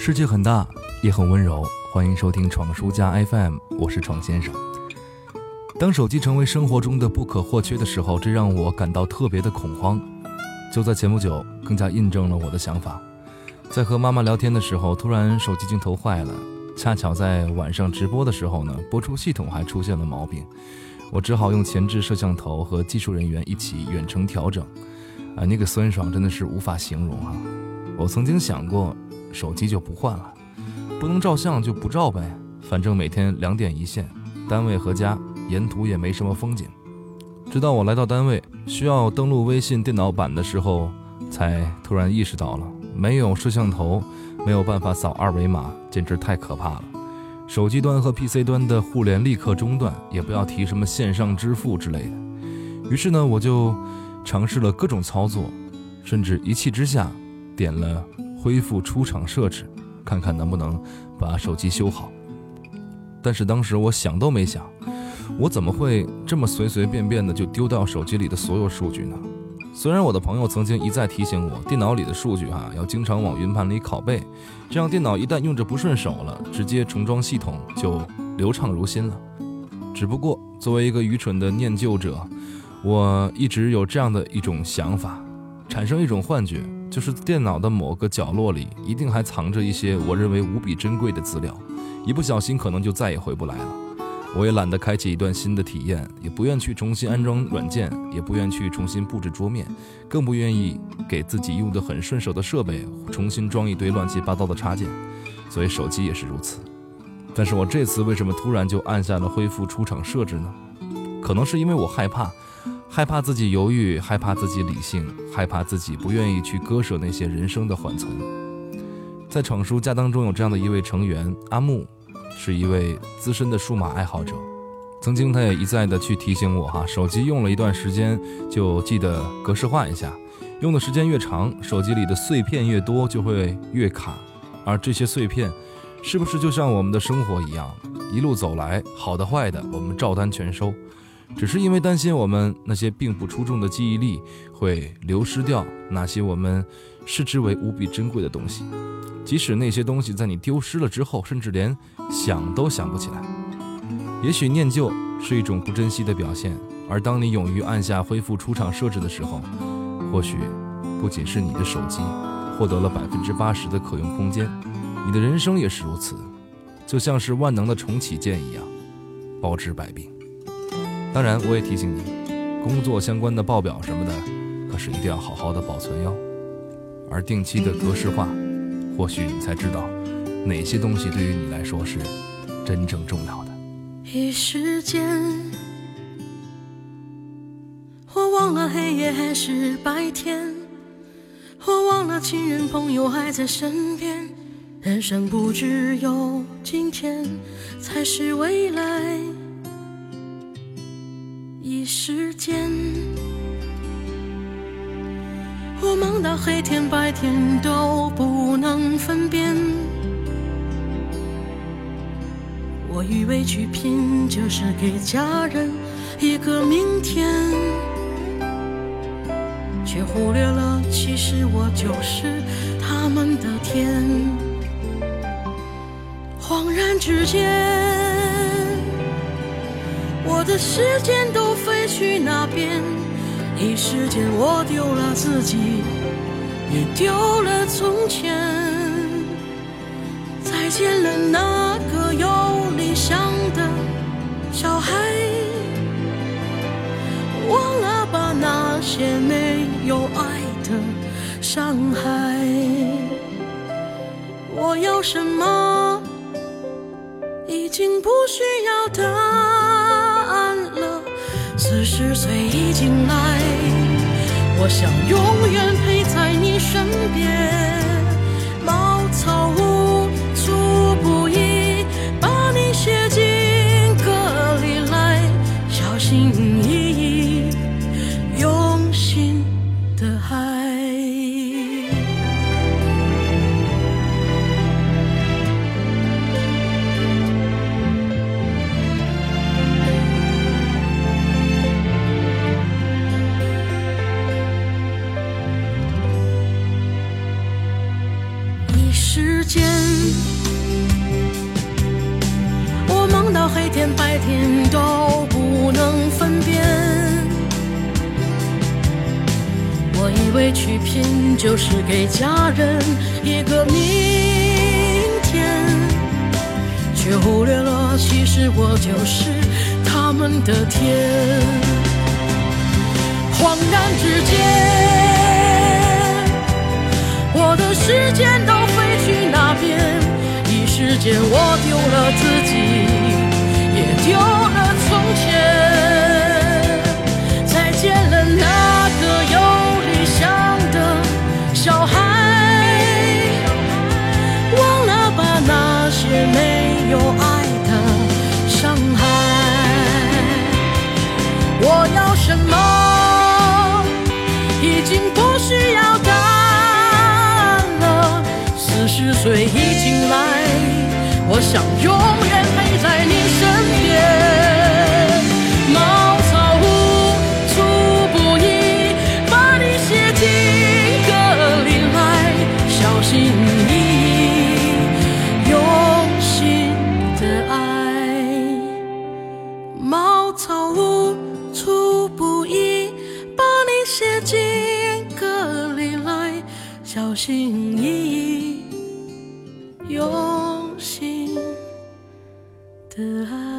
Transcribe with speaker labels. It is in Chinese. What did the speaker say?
Speaker 1: 世界很大，也很温柔。欢迎收听闯书家 FM，我是闯先生。当手机成为生活中的不可或缺的时候，这让我感到特别的恐慌。就在前不久，更加印证了我的想法。在和妈妈聊天的时候，突然手机镜头坏了，恰巧在晚上直播的时候呢，播出系统还出现了毛病，我只好用前置摄像头和技术人员一起远程调整。啊，那个酸爽真的是无法形容啊！我曾经想过，手机就不换了，不能照相就不照呗，反正每天两点一线，单位和家沿途也没什么风景。直到我来到单位，需要登录微信电脑版的时候，才突然意识到了，没有摄像头，没有办法扫二维码，简直太可怕了。手机端和 PC 端的互联立刻中断，也不要提什么线上支付之类的。于是呢，我就。尝试了各种操作，甚至一气之下点了恢复出厂设置，看看能不能把手机修好。但是当时我想都没想，我怎么会这么随随便便的就丢掉手机里的所有数据呢？虽然我的朋友曾经一再提醒我，电脑里的数据哈要经常往云盘里拷贝，这样电脑一旦用着不顺手了，直接重装系统就流畅如新了。只不过作为一个愚蠢的念旧者。我一直有这样的一种想法，产生一种幻觉，就是电脑的某个角落里一定还藏着一些我认为无比珍贵的资料，一不小心可能就再也回不来了。我也懒得开启一段新的体验，也不愿去重新安装软件，也不愿去重新布置桌面，更不愿意给自己用得很顺手的设备重新装一堆乱七八糟的插件。所以手机也是如此。但是我这次为什么突然就按下了恢复出厂设置呢？可能是因为我害怕。害怕自己犹豫，害怕自己理性，害怕自己不愿意去割舍那些人生的缓存。在闯书家当中有这样的一位成员阿木，是一位资深的数码爱好者。曾经他也一再的去提醒我哈，手机用了一段时间就记得格式化一下，用的时间越长，手机里的碎片越多就会越卡。而这些碎片，是不是就像我们的生活一样，一路走来，好的坏的，我们照单全收。只是因为担心我们那些并不出众的记忆力会流失掉那些我们视之为无比珍贵的东西，即使那些东西在你丢失了之后，甚至连想都想不起来。也许念旧是一种不珍惜的表现，而当你勇于按下恢复出厂设置的时候，或许不仅是你的手机获得了百分之八十的可用空间，你的人生也是如此，就像是万能的重启键一样，包治百病。当然，我也提醒你，工作相关的报表什么的，可是一定要好好的保存哟。而定期的格式化，或许你才知道，哪些东西对于你来说是真正重要的。
Speaker 2: 一时间，我忘了黑夜还是白天，我忘了亲人朋友还在身边，人生不只有今天，才是未来。一时间，我忙到黑天白天都不能分辨。我以为去拼就是给家人一个明天，却忽略了其实我就是他们的天。恍然之间。我的时间都飞去那边，一时间我丢了自己，也丢了从前。再见了那个有理想的小孩，忘了吧那些没有爱的伤害。我要什么，已经不需要的。十岁已经来，我想永远陪在你身边。茅草屋，黑天白天都不能分辨。我以为去拼就是给家人一个明天，却忽略了其实我就是他们的天。恍然之间。我的时间都飞去哪边？一时间，我丢了自己，有了从前。再见了那个有理想的小孩，忘了吧那些没有爱的伤害。我要什么，已经不需要答案了。四十岁已经来，我想永远陪草无处不依，把你写进歌里来，小心翼翼，用心的爱。